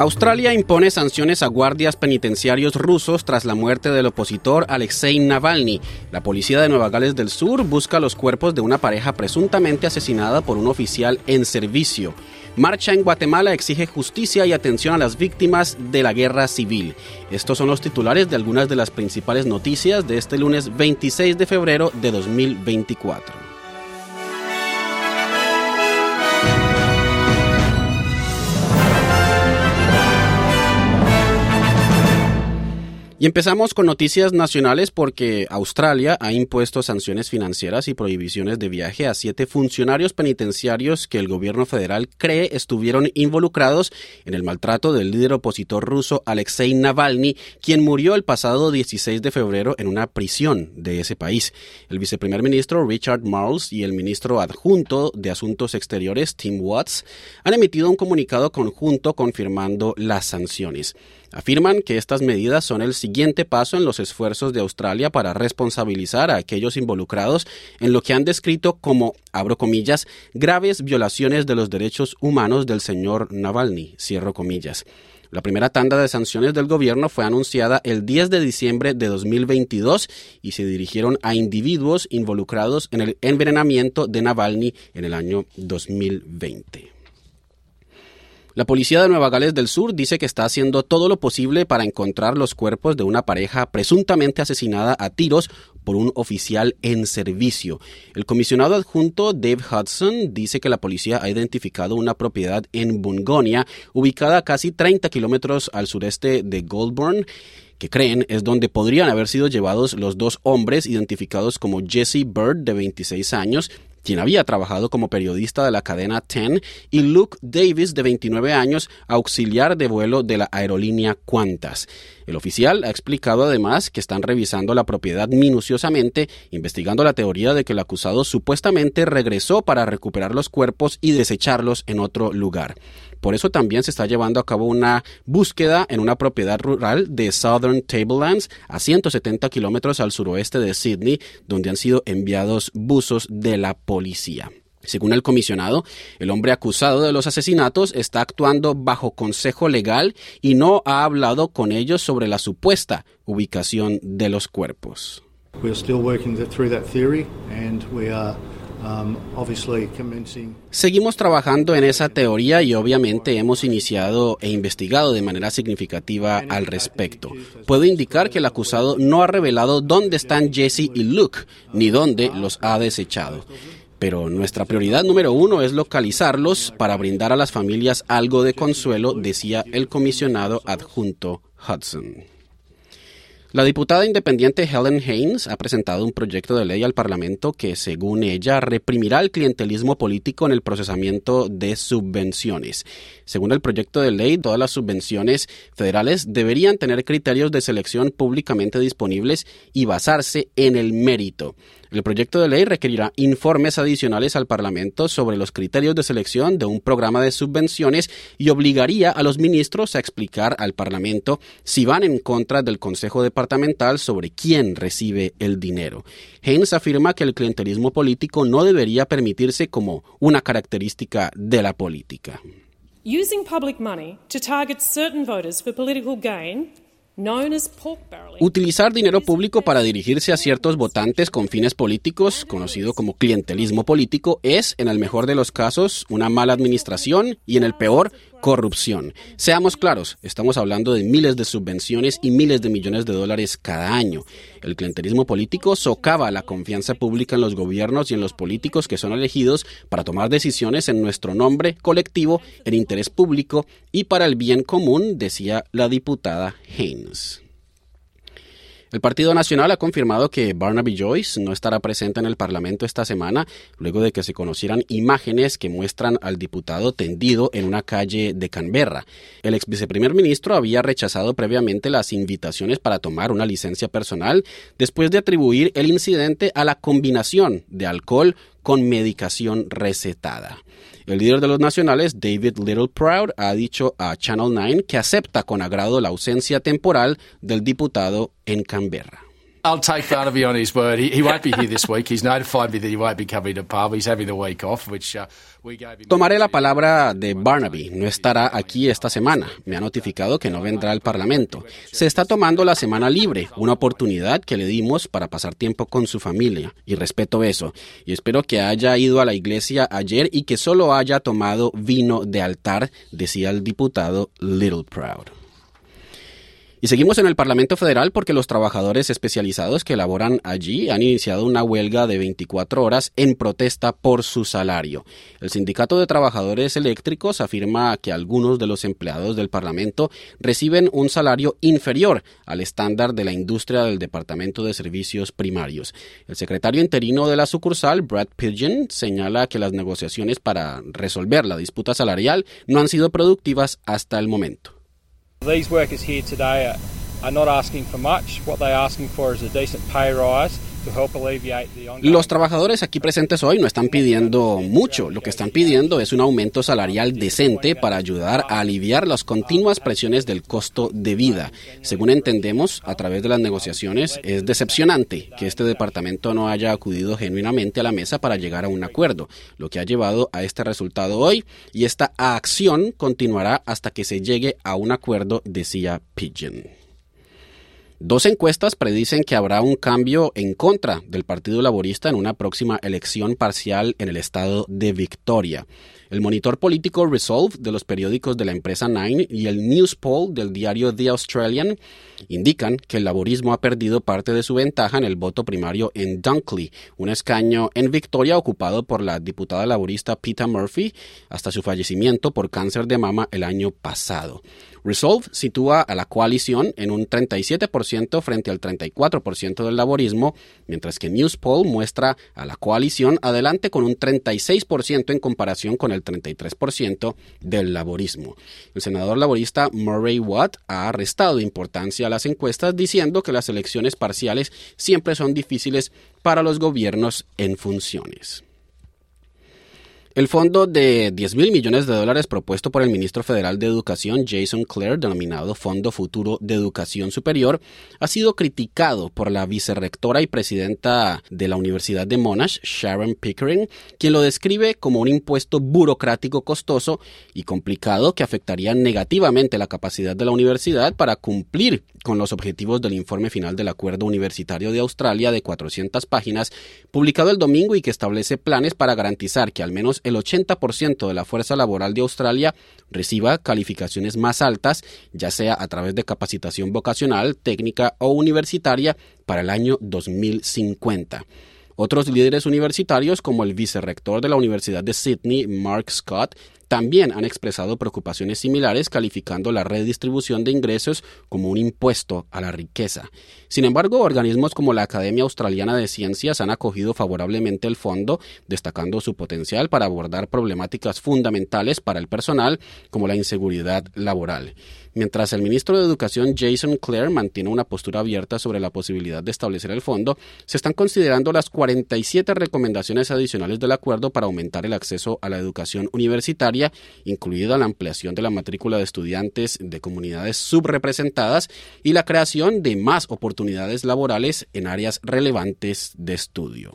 Australia impone sanciones a guardias penitenciarios rusos tras la muerte del opositor Alexei Navalny. La policía de Nueva Gales del Sur busca los cuerpos de una pareja presuntamente asesinada por un oficial en servicio. Marcha en Guatemala exige justicia y atención a las víctimas de la guerra civil. Estos son los titulares de algunas de las principales noticias de este lunes 26 de febrero de 2024. Y empezamos con noticias nacionales porque Australia ha impuesto sanciones financieras y prohibiciones de viaje a siete funcionarios penitenciarios que el gobierno federal cree estuvieron involucrados en el maltrato del líder opositor ruso Alexei Navalny, quien murió el pasado 16 de febrero en una prisión de ese país. El viceprimer ministro Richard Marles y el ministro adjunto de Asuntos Exteriores Tim Watts han emitido un comunicado conjunto confirmando las sanciones. Afirman que estas medidas son el siguiente paso en los esfuerzos de Australia para responsabilizar a aquellos involucrados en lo que han descrito como, abro comillas, graves violaciones de los derechos humanos del señor Navalny, cierro comillas. La primera tanda de sanciones del gobierno fue anunciada el 10 de diciembre de 2022 y se dirigieron a individuos involucrados en el envenenamiento de Navalny en el año 2020. La policía de Nueva Gales del Sur dice que está haciendo todo lo posible para encontrar los cuerpos de una pareja presuntamente asesinada a tiros por un oficial en servicio. El comisionado adjunto Dave Hudson dice que la policía ha identificado una propiedad en Bungonia, ubicada a casi 30 kilómetros al sureste de Goldburn que creen es donde podrían haber sido llevados los dos hombres identificados como Jesse Bird, de 26 años, quien había trabajado como periodista de la cadena TEN, y Luke Davis, de 29 años, auxiliar de vuelo de la aerolínea Qantas. El oficial ha explicado además que están revisando la propiedad minuciosamente, investigando la teoría de que el acusado supuestamente regresó para recuperar los cuerpos y desecharlos en otro lugar. Por eso también se está llevando a cabo una búsqueda en una propiedad rural de Southern Tablelands, a 170 kilómetros al suroeste de Sydney, donde han sido enviados buzos de la policía. Según el comisionado, el hombre acusado de los asesinatos está actuando bajo consejo legal y no ha hablado con ellos sobre la supuesta ubicación de los cuerpos. Um, Seguimos trabajando en esa teoría y obviamente hemos iniciado e investigado de manera significativa al respecto. Puedo indicar que el acusado no ha revelado dónde están Jesse y Luke, ni dónde los ha desechado. Pero nuestra prioridad número uno es localizarlos para brindar a las familias algo de consuelo, decía el comisionado adjunto Hudson. La diputada independiente Helen Haynes ha presentado un proyecto de ley al Parlamento que, según ella, reprimirá el clientelismo político en el procesamiento de subvenciones. Según el proyecto de ley, todas las subvenciones federales deberían tener criterios de selección públicamente disponibles y basarse en el mérito. El proyecto de ley requerirá informes adicionales al Parlamento sobre los criterios de selección de un programa de subvenciones y obligaría a los ministros a explicar al Parlamento si van en contra del Consejo Departamental sobre quién recibe el dinero. Haynes afirma que el clientelismo político no debería permitirse como una característica de la política. Using public money to target certain voters for political gain Utilizar dinero público para dirigirse a ciertos votantes con fines políticos, conocido como clientelismo político, es, en el mejor de los casos, una mala administración y, en el peor, corrupción. Seamos claros, estamos hablando de miles de subvenciones y miles de millones de dólares cada año. El clientelismo político socava la confianza pública en los gobiernos y en los políticos que son elegidos para tomar decisiones en nuestro nombre colectivo, en interés público y para el bien común, decía la diputada Haynes. El Partido Nacional ha confirmado que Barnaby Joyce no estará presente en el Parlamento esta semana, luego de que se conocieran imágenes que muestran al diputado tendido en una calle de Canberra. El ex viceprimer ministro había rechazado previamente las invitaciones para tomar una licencia personal después de atribuir el incidente a la combinación de alcohol con medicación recetada. El líder de los nacionales, David Littleproud, ha dicho a Channel 9 que acepta con agrado la ausencia temporal del diputado en Canberra. I'll take Barnaby on his word. He, he, won't be here this week. He's notified me that he won't be coming to. He's having the week off, which uh, we gave him. Tomaré la palabra de Barnaby. No estará aquí esta semana. Me ha notificado que no vendrá al Parlamento. Se está tomando la semana libre, una oportunidad que le dimos para pasar tiempo con su familia. Y respeto eso. Y espero que haya ido a la iglesia ayer y que solo haya tomado vino de altar, decía el diputado Little Proud. Y seguimos en el Parlamento Federal porque los trabajadores especializados que laboran allí han iniciado una huelga de 24 horas en protesta por su salario. El Sindicato de Trabajadores Eléctricos afirma que algunos de los empleados del Parlamento reciben un salario inferior al estándar de la industria del Departamento de Servicios Primarios. El secretario interino de la sucursal, Brad Pidgeon, señala que las negociaciones para resolver la disputa salarial no han sido productivas hasta el momento. These workers here today are, are not asking for much. What they're asking for is a decent pay rise Los trabajadores aquí presentes hoy no están pidiendo mucho, lo que están pidiendo es un aumento salarial decente para ayudar a aliviar las continuas presiones del costo de vida. Según entendemos, a través de las negociaciones, es decepcionante que este departamento no haya acudido genuinamente a la mesa para llegar a un acuerdo, lo que ha llevado a este resultado hoy y esta acción continuará hasta que se llegue a un acuerdo, decía Pigeon. Dos encuestas predicen que habrá un cambio en contra del Partido Laborista en una próxima elección parcial en el estado de Victoria. El monitor político Resolve de los periódicos de la empresa Nine y el News Poll del diario The Australian indican que el laborismo ha perdido parte de su ventaja en el voto primario en Dunkley, un escaño en Victoria ocupado por la diputada laborista Peter Murphy hasta su fallecimiento por cáncer de mama el año pasado. Resolve sitúa a la coalición en un 37% frente al 34% del laborismo, mientras que Newspoll muestra a la coalición adelante con un 36% en comparación con el 33% del laborismo. El senador laborista Murray Watt ha restado importancia a las encuestas diciendo que las elecciones parciales siempre son difíciles para los gobiernos en funciones. El fondo de 10 mil millones de dólares propuesto por el ministro federal de Educación Jason Clare, denominado Fondo Futuro de Educación Superior, ha sido criticado por la vicerrectora y presidenta de la Universidad de Monash, Sharon Pickering, quien lo describe como un impuesto burocrático costoso y complicado que afectaría negativamente la capacidad de la universidad para cumplir con los objetivos del informe final del Acuerdo Universitario de Australia de 400 páginas, publicado el domingo y que establece planes para garantizar que al el 80% de la fuerza laboral de Australia reciba calificaciones más altas, ya sea a través de capacitación vocacional, técnica o universitaria para el año 2050. Otros líderes universitarios, como el vicerrector de la Universidad de Sydney, Mark Scott, también han expresado preocupaciones similares calificando la redistribución de ingresos como un impuesto a la riqueza. Sin embargo, organismos como la Academia Australiana de Ciencias han acogido favorablemente el fondo, destacando su potencial para abordar problemáticas fundamentales para el personal como la inseguridad laboral. Mientras el ministro de Educación Jason Clare mantiene una postura abierta sobre la posibilidad de establecer el fondo, se están considerando las 47 recomendaciones adicionales del acuerdo para aumentar el acceso a la educación universitaria, incluida la ampliación de la matrícula de estudiantes de comunidades subrepresentadas y la creación de más oportunidades laborales en áreas relevantes de estudio.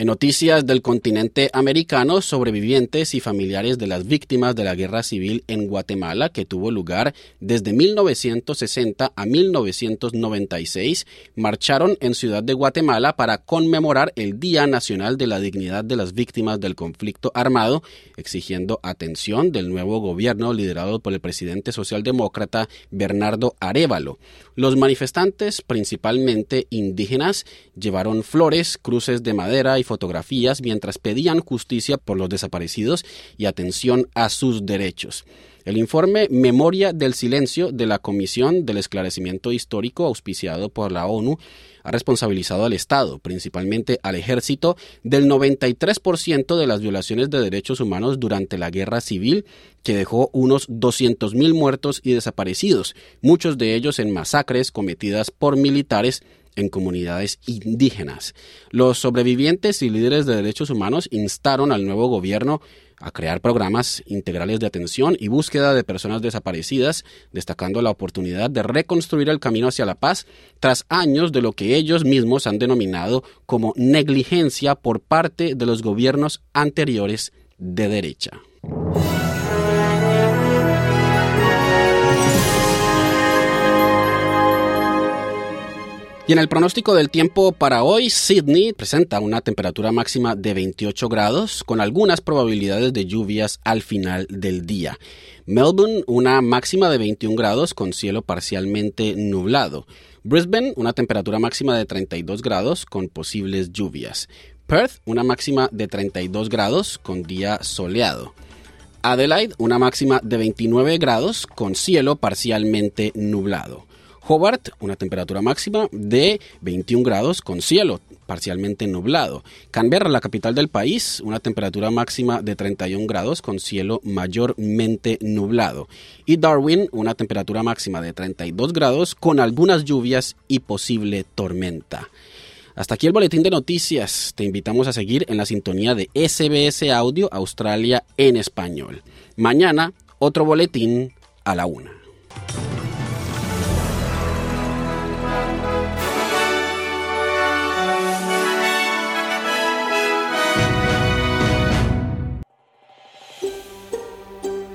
En noticias del continente americano, sobrevivientes y familiares de las víctimas de la guerra civil en Guatemala, que tuvo lugar desde 1960 a 1996, marcharon en Ciudad de Guatemala para conmemorar el Día Nacional de la Dignidad de las Víctimas del Conflicto Armado, exigiendo atención del nuevo gobierno liderado por el presidente socialdemócrata Bernardo Arevalo. Los manifestantes, principalmente indígenas, llevaron flores, cruces de madera y fotografías mientras pedían justicia por los desaparecidos y atención a sus derechos. El informe Memoria del Silencio de la Comisión del Esclarecimiento Histórico, auspiciado por la ONU, ha responsabilizado al Estado, principalmente al ejército, del 93% de las violaciones de derechos humanos durante la guerra civil, que dejó unos 200.000 muertos y desaparecidos, muchos de ellos en masacres cometidas por militares en comunidades indígenas. Los sobrevivientes y líderes de derechos humanos instaron al nuevo gobierno a crear programas integrales de atención y búsqueda de personas desaparecidas, destacando la oportunidad de reconstruir el camino hacia la paz tras años de lo que ellos mismos han denominado como negligencia por parte de los gobiernos anteriores de derecha. Y en el pronóstico del tiempo para hoy, Sydney presenta una temperatura máxima de 28 grados con algunas probabilidades de lluvias al final del día. Melbourne, una máxima de 21 grados con cielo parcialmente nublado. Brisbane, una temperatura máxima de 32 grados con posibles lluvias. Perth, una máxima de 32 grados con día soleado. Adelaide, una máxima de 29 grados con cielo parcialmente nublado. Hobart, una temperatura máxima de 21 grados con cielo parcialmente nublado. Canberra, la capital del país, una temperatura máxima de 31 grados con cielo mayormente nublado. Y Darwin, una temperatura máxima de 32 grados con algunas lluvias y posible tormenta. Hasta aquí el boletín de noticias. Te invitamos a seguir en la sintonía de SBS Audio Australia en español. Mañana, otro boletín a la una.